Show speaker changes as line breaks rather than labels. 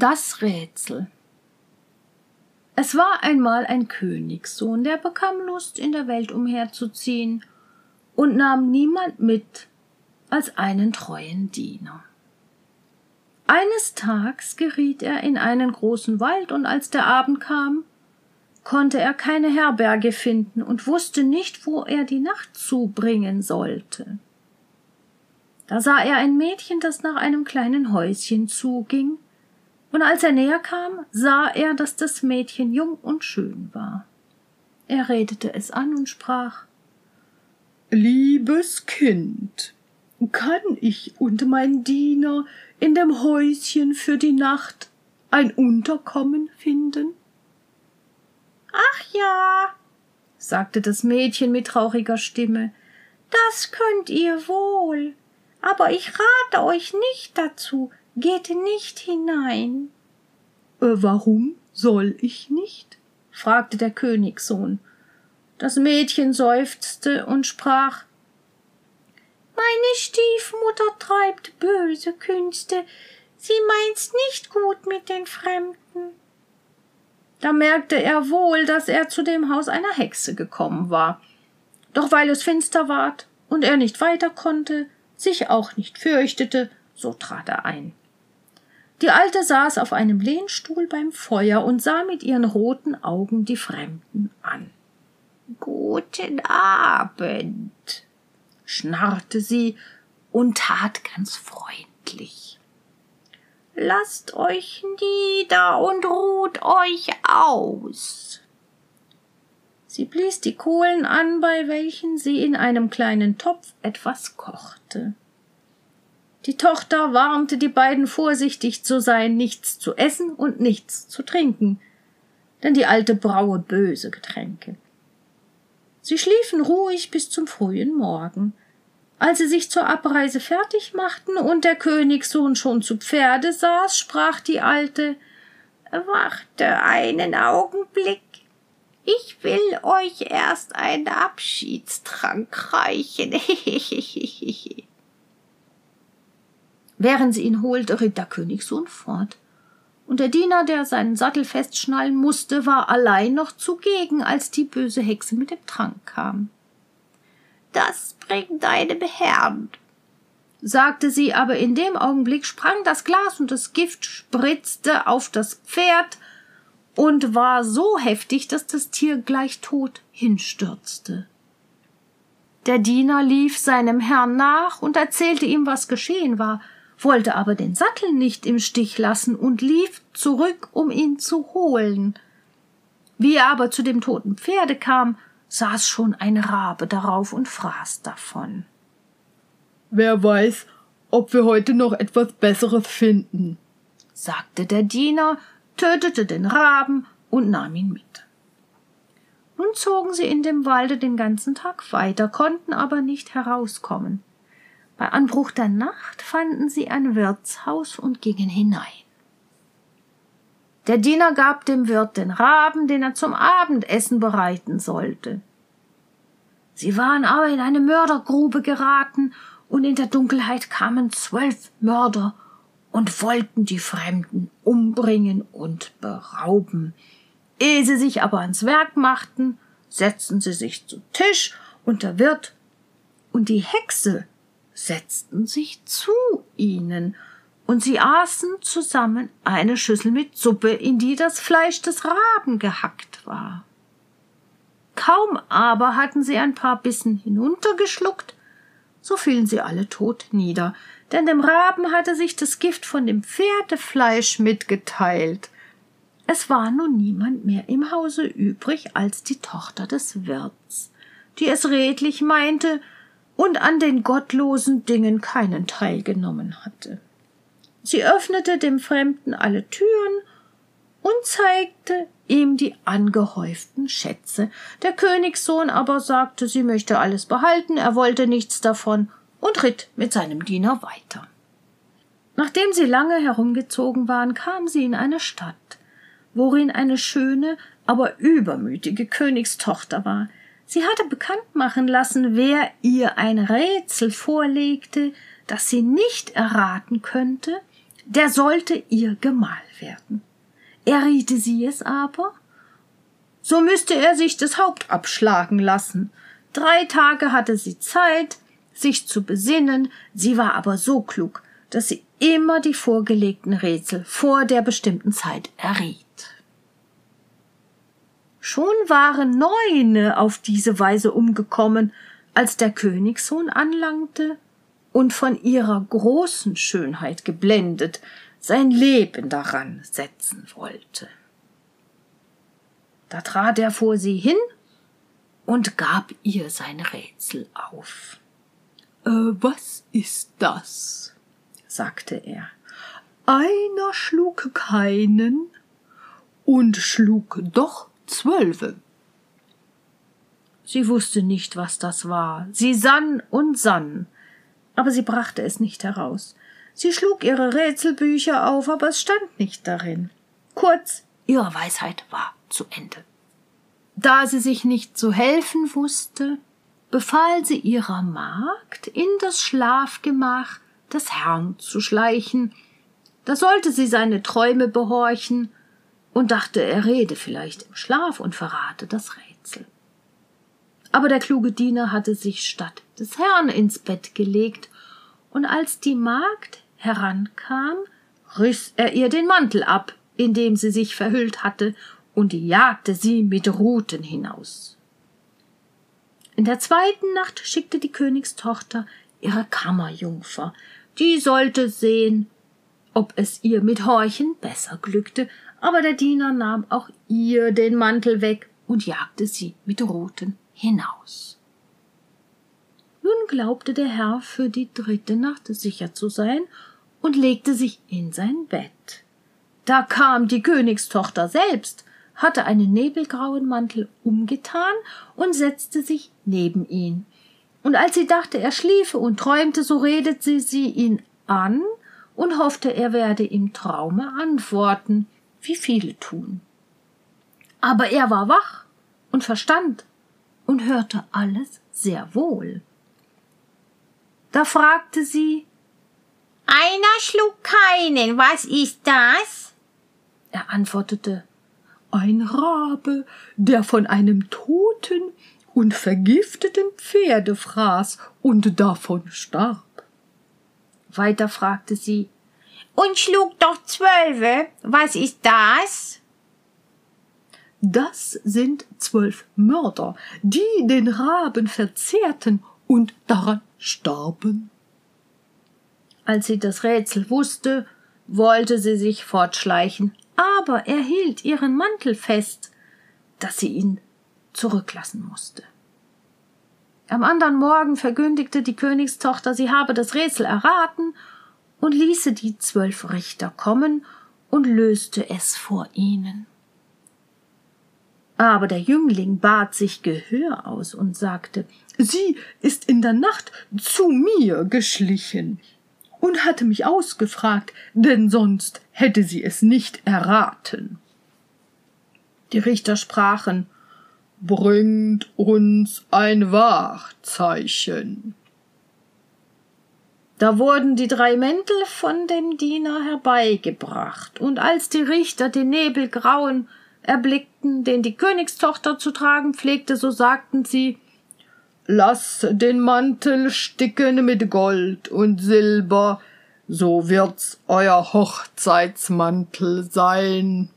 Das Rätsel. Es war einmal ein Königssohn, der bekam Lust, in der Welt umherzuziehen und nahm niemand mit als einen treuen Diener. Eines Tags geriet er in einen großen Wald, und als der Abend kam, konnte er keine Herberge finden und wusste nicht, wo er die Nacht zubringen sollte. Da sah er ein Mädchen, das nach einem kleinen Häuschen zuging, und als er näher kam, sah er, dass das Mädchen jung und schön war. Er redete es an und sprach
Liebes Kind, kann ich und mein Diener in dem Häuschen für die Nacht ein Unterkommen finden?
Ach ja, sagte das Mädchen mit trauriger Stimme, das könnt ihr wohl, aber ich rate euch nicht dazu, geht nicht hinein.
Äh, warum soll ich nicht? fragte der Königssohn.
Das Mädchen seufzte und sprach
Meine Stiefmutter treibt böse Künste, sie meint's nicht gut mit den Fremden.
Da merkte er wohl, dass er zu dem Haus einer Hexe gekommen war. Doch weil es finster ward und er nicht weiter konnte, sich auch nicht fürchtete, so trat er ein. Die Alte saß auf einem Lehnstuhl beim Feuer und sah mit ihren roten Augen die Fremden an.
Guten Abend, schnarrte sie und tat ganz freundlich. Lasst euch nieder und ruht euch aus.
Sie blies die Kohlen an, bei welchen sie in einem kleinen Topf etwas kochte. Die Tochter warnte die beiden vorsichtig zu sein, nichts zu essen und nichts zu trinken, denn die alte braue böse Getränke. Sie schliefen ruhig bis zum frühen Morgen. Als sie sich zur Abreise fertig machten und der Königssohn schon zu Pferde saß, sprach die Alte
Warte einen Augenblick. Ich will euch erst einen Abschiedstrank reichen.
Während sie ihn holte, ritt der Königssohn fort. Und der Diener, der seinen Sattel festschnallen musste, war allein noch zugegen, als die böse Hexe mit dem Trank kam.
Das bringt deinem Herrn,
sagte sie, aber in dem Augenblick sprang das Glas und das Gift spritzte auf das Pferd und war so heftig, dass das Tier gleich tot hinstürzte. Der Diener lief seinem Herrn nach und erzählte ihm, was geschehen war, wollte aber den Sattel nicht im Stich lassen und lief zurück, um ihn zu holen. Wie er aber zu dem toten Pferde kam, saß schon ein Rabe darauf und fraß davon.
Wer weiß, ob wir heute noch etwas Besseres finden,
sagte der Diener, tötete den Raben und nahm ihn mit. Nun zogen sie in dem Walde den ganzen Tag weiter, konnten aber nicht herauskommen. Bei Anbruch der Nacht fanden sie ein Wirtshaus und gingen hinein. Der Diener gab dem Wirt den Raben, den er zum Abendessen bereiten sollte. Sie waren aber in eine Mördergrube geraten, und in der Dunkelheit kamen zwölf Mörder und wollten die Fremden umbringen und berauben. Ehe sie sich aber ans Werk machten, setzten sie sich zu Tisch, und der Wirt und die Hexe setzten sich zu ihnen, und sie aßen zusammen eine Schüssel mit Suppe, in die das Fleisch des Raben gehackt war. Kaum aber hatten sie ein paar Bissen hinuntergeschluckt, so fielen sie alle tot nieder, denn dem Raben hatte sich das Gift von dem Pferdefleisch mitgeteilt. Es war nun niemand mehr im Hause übrig als die Tochter des Wirts, die es redlich meinte, und an den gottlosen Dingen keinen Teil genommen hatte. Sie öffnete dem Fremden alle Türen und zeigte ihm die angehäuften Schätze. Der Königssohn aber sagte, sie möchte alles behalten, er wollte nichts davon und ritt mit seinem Diener weiter. Nachdem sie lange herumgezogen waren, kam sie in eine Stadt, worin eine schöne, aber übermütige Königstochter war, Sie hatte bekannt machen lassen, wer ihr ein Rätsel vorlegte, das sie nicht erraten könnte, der sollte ihr Gemahl werden. Erriete sie es aber, so müsste er sich das Haupt abschlagen lassen. Drei Tage hatte sie Zeit, sich zu besinnen, sie war aber so klug, dass sie immer die vorgelegten Rätsel vor der bestimmten Zeit erriet. Schon waren neune auf diese Weise umgekommen, als der Königssohn anlangte und von ihrer großen Schönheit geblendet sein Leben daran setzen wollte. Da trat er vor sie hin und gab ihr sein Rätsel auf.
Äh, was ist das? sagte er. Einer schlug keinen und schlug doch zwölfe.
Sie wusste nicht, was das war. Sie sann und sann, aber sie brachte es nicht heraus. Sie schlug ihre Rätselbücher auf, aber es stand nicht darin. Kurz, ihre Weisheit war zu Ende. Da sie sich nicht zu helfen wusste, befahl sie ihrer Magd, in das Schlafgemach des Herrn zu schleichen. Da sollte sie seine Träume behorchen und dachte, er rede vielleicht im Schlaf und verrate das Rätsel. Aber der kluge Diener hatte sich statt des Herrn ins Bett gelegt, und als die Magd herankam, riß er ihr den Mantel ab, in dem sie sich verhüllt hatte, und jagte sie mit Ruten hinaus. In der zweiten Nacht schickte die Königstochter ihre Kammerjungfer, die sollte sehen, ob es ihr mit Horchen besser glückte, aber der Diener nahm auch ihr den Mantel weg und jagte sie mit Ruten hinaus. Nun glaubte der Herr für die dritte Nacht sicher zu sein und legte sich in sein Bett. Da kam die Königstochter selbst, hatte einen nebelgrauen Mantel umgetan und setzte sich neben ihn. Und als sie dachte, er schliefe und träumte, so redete sie ihn an und hoffte, er werde im Traume antworten, wie viele tun. Aber er war wach und verstand und hörte alles sehr wohl. Da fragte sie
Einer schlug keinen, was ist das?
Er antwortete Ein Rabe, der von einem toten und vergifteten Pferde fraß und davon starb.
Weiter fragte sie
Und schlug doch zwölfe, was ist das?
Das sind zwölf Mörder, die den Raben verzehrten und daran starben.
Als sie das Rätsel wusste, wollte sie sich fortschleichen, aber er hielt ihren Mantel fest, dass sie ihn zurücklassen musste. Am andern Morgen verkündigte die Königstochter, sie habe das Rätsel erraten und ließe die zwölf Richter kommen und löste es vor ihnen. Aber der Jüngling bat sich Gehör aus und sagte,
Sie ist in der Nacht zu mir geschlichen und hatte mich ausgefragt, denn sonst hätte sie es nicht erraten.
Die Richter sprachen,
Bringt uns ein Wahrzeichen.
Da wurden die drei Mäntel von dem Diener herbeigebracht, und als die Richter den Nebelgrauen erblickten, den die Königstochter zu tragen pflegte, so sagten sie
Lass den Mantel sticken mit Gold und Silber, so wird's euer Hochzeitsmantel sein.